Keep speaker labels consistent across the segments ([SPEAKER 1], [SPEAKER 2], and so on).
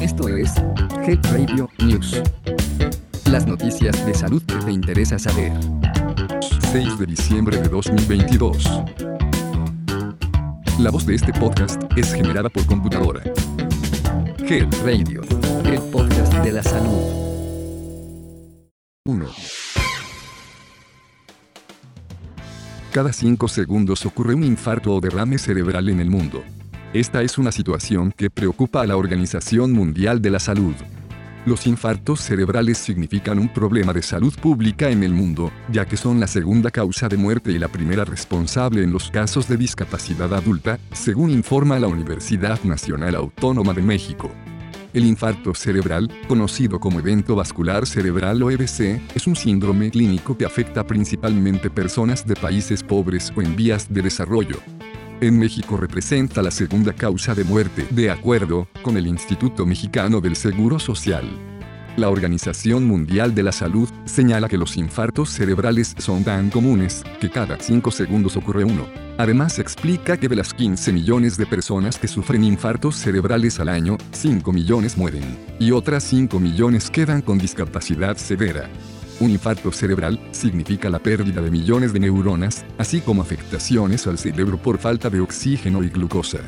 [SPEAKER 1] Esto es Health Radio News. Las noticias de salud que te interesa saber.
[SPEAKER 2] 6 de diciembre de 2022. La voz de este podcast es generada por computadora.
[SPEAKER 1] Health Radio, el podcast de la salud.
[SPEAKER 2] 1. Cada 5 segundos ocurre un infarto o derrame cerebral en el mundo. Esta es una situación que preocupa a la Organización Mundial de la Salud. Los infartos cerebrales significan un problema de salud pública en el mundo, ya que son la segunda causa de muerte y la primera responsable en los casos de discapacidad adulta, según informa la Universidad Nacional Autónoma de México. El infarto cerebral, conocido como evento vascular cerebral o EBC, es un síndrome clínico que afecta principalmente personas de países pobres o en vías de desarrollo. En México representa la segunda causa de muerte, de acuerdo con el Instituto Mexicano del Seguro Social. La Organización Mundial de la Salud señala que los infartos cerebrales son tan comunes que cada 5 segundos ocurre uno. Además explica que de las 15 millones de personas que sufren infartos cerebrales al año, 5 millones mueren, y otras 5 millones quedan con discapacidad severa. Un infarto cerebral significa la pérdida de millones de neuronas, así como afectaciones al cerebro por falta de oxígeno y glucosa.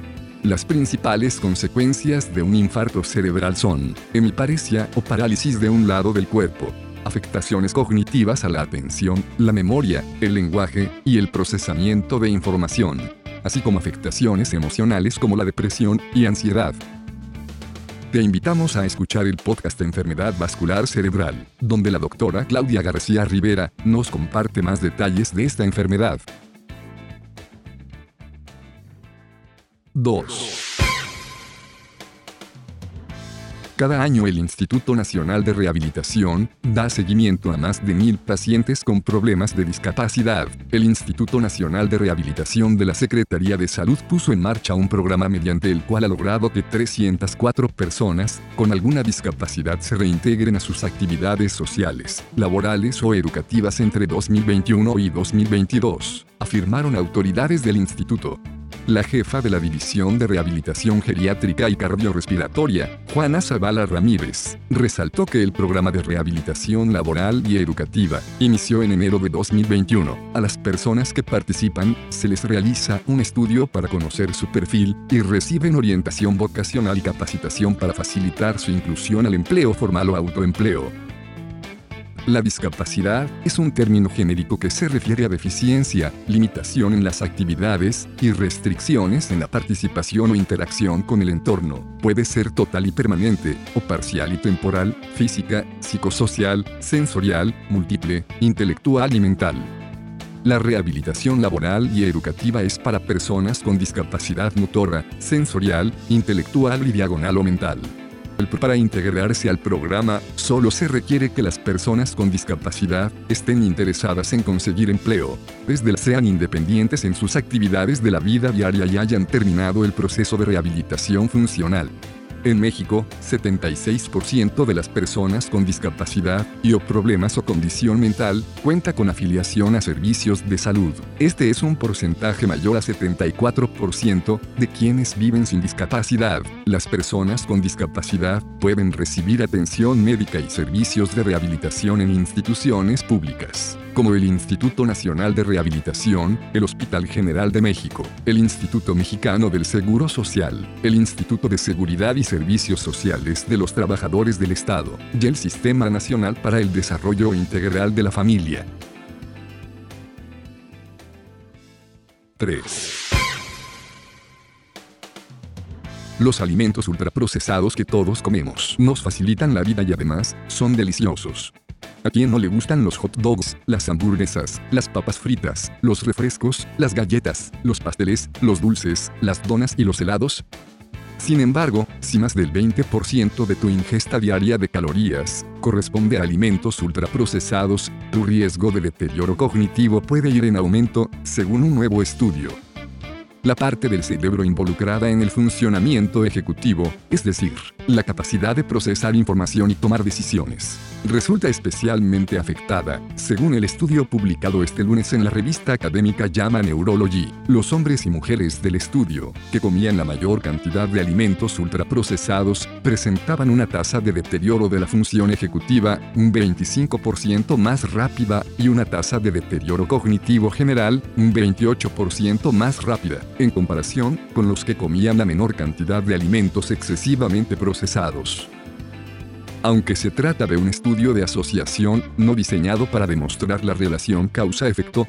[SPEAKER 2] Las principales consecuencias de un infarto cerebral son hemiparesia o parálisis de un lado del cuerpo, afectaciones cognitivas a la atención, la memoria, el lenguaje y el procesamiento de información, así como afectaciones emocionales como la depresión y ansiedad. Te invitamos a escuchar el podcast Enfermedad Vascular Cerebral, donde la doctora Claudia García Rivera nos comparte más detalles de esta enfermedad. 2. Cada año el Instituto Nacional de Rehabilitación da seguimiento a más de mil pacientes con problemas de discapacidad. El Instituto Nacional de Rehabilitación de la Secretaría de Salud puso en marcha un programa mediante el cual ha logrado que 304 personas con alguna discapacidad se reintegren a sus actividades sociales, laborales o educativas entre 2021 y 2022, afirmaron autoridades del instituto. La jefa de la División de Rehabilitación Geriátrica y Cardiorrespiratoria, Juana Zavala Ramírez, resaltó que el programa de rehabilitación laboral y educativa inició en enero de 2021. A las personas que participan se les realiza un estudio para conocer su perfil y reciben orientación vocacional y capacitación para facilitar su inclusión al empleo formal o autoempleo. La discapacidad es un término genérico que se refiere a deficiencia, limitación en las actividades y restricciones en la participación o interacción con el entorno. Puede ser total y permanente, o parcial y temporal, física, psicosocial, sensorial, múltiple, intelectual y mental. La rehabilitación laboral y educativa es para personas con discapacidad motora, sensorial, intelectual y diagonal o mental. Para integrarse al programa, solo se requiere que las personas con discapacidad estén interesadas en conseguir empleo, desde sean independientes en sus actividades de la vida diaria y hayan terminado el proceso de rehabilitación funcional. En México, 76% de las personas con discapacidad y o problemas o condición mental cuenta con afiliación a servicios de salud. Este es un porcentaje mayor a 74% de quienes viven sin discapacidad. Las personas con discapacidad pueden recibir atención médica y servicios de rehabilitación en instituciones públicas como el Instituto Nacional de Rehabilitación, el Hospital General de México, el Instituto Mexicano del Seguro Social, el Instituto de Seguridad y Servicios Sociales de los Trabajadores del Estado, y el Sistema Nacional para el Desarrollo Integral de la Familia. 3. Los alimentos ultraprocesados que todos comemos nos facilitan la vida y además son deliciosos. ¿A quién no le gustan los hot dogs, las hamburguesas, las papas fritas, los refrescos, las galletas, los pasteles, los dulces, las donas y los helados? Sin embargo, si más del 20% de tu ingesta diaria de calorías corresponde a alimentos ultraprocesados, tu riesgo de deterioro cognitivo puede ir en aumento, según un nuevo estudio. La parte del cerebro involucrada en el funcionamiento ejecutivo, es decir, la capacidad de procesar información y tomar decisiones. Resulta especialmente afectada, según el estudio publicado este lunes en la revista académica Llama Neurology, los hombres y mujeres del estudio, que comían la mayor cantidad de alimentos ultraprocesados, presentaban una tasa de deterioro de la función ejecutiva un 25% más rápida y una tasa de deterioro cognitivo general un 28% más rápida, en comparación con los que comían la menor cantidad de alimentos excesivamente procesados. Aunque se trata de un estudio de asociación no diseñado para demostrar la relación causa-efecto,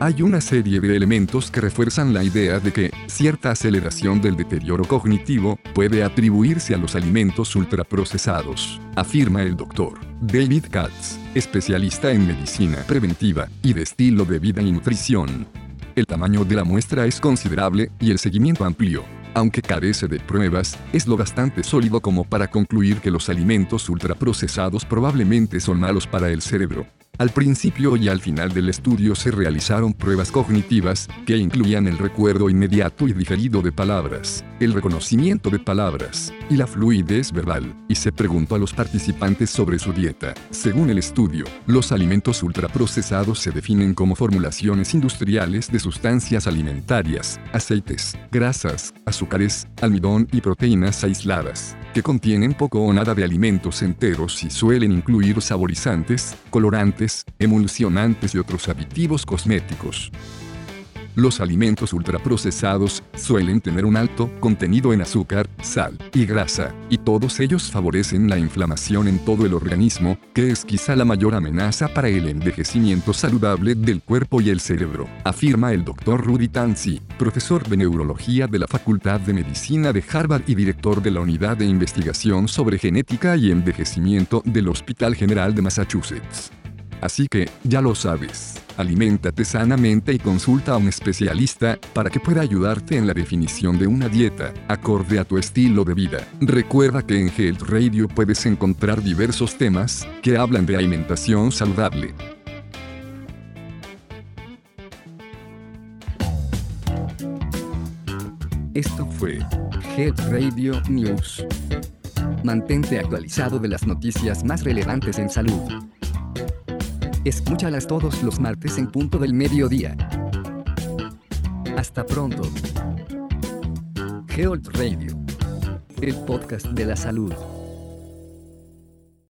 [SPEAKER 2] hay una serie de elementos que refuerzan la idea de que cierta aceleración del deterioro cognitivo puede atribuirse a los alimentos ultraprocesados, afirma el doctor David Katz, especialista en medicina preventiva y de estilo de vida y nutrición. El tamaño de la muestra es considerable y el seguimiento amplio aunque carece de pruebas, es lo bastante sólido como para concluir que los alimentos ultraprocesados probablemente son malos para el cerebro. Al principio y al final del estudio se realizaron pruebas cognitivas, que incluían el recuerdo inmediato y diferido de palabras, el reconocimiento de palabras, y la fluidez verbal, y se preguntó a los participantes sobre su dieta. Según el estudio, los alimentos ultraprocesados se definen como formulaciones industriales de sustancias alimentarias, aceites, grasas, azúcares, almidón y proteínas aisladas que contienen poco o nada de alimentos enteros y suelen incluir saborizantes, colorantes, emulsionantes y otros aditivos cosméticos. Los alimentos ultraprocesados suelen tener un alto contenido en azúcar, sal y grasa, y todos ellos favorecen la inflamación en todo el organismo, que es quizá la mayor amenaza para el envejecimiento saludable del cuerpo y el cerebro, afirma el Dr. Rudy Tanzi, profesor de neurología de la Facultad de Medicina de Harvard y director de la Unidad de Investigación sobre Genética y Envejecimiento del Hospital General de Massachusetts. Así que, ya lo sabes aliméntate sanamente y consulta a un especialista para que pueda ayudarte en la definición de una dieta acorde a tu estilo de vida. Recuerda que en Health Radio puedes encontrar diversos temas que hablan de alimentación saludable.
[SPEAKER 1] Esto fue Health Radio News. Mantente actualizado de las noticias más relevantes en salud. Escúchalas todos los martes en punto del mediodía. Hasta pronto. Health Radio. El podcast de la salud.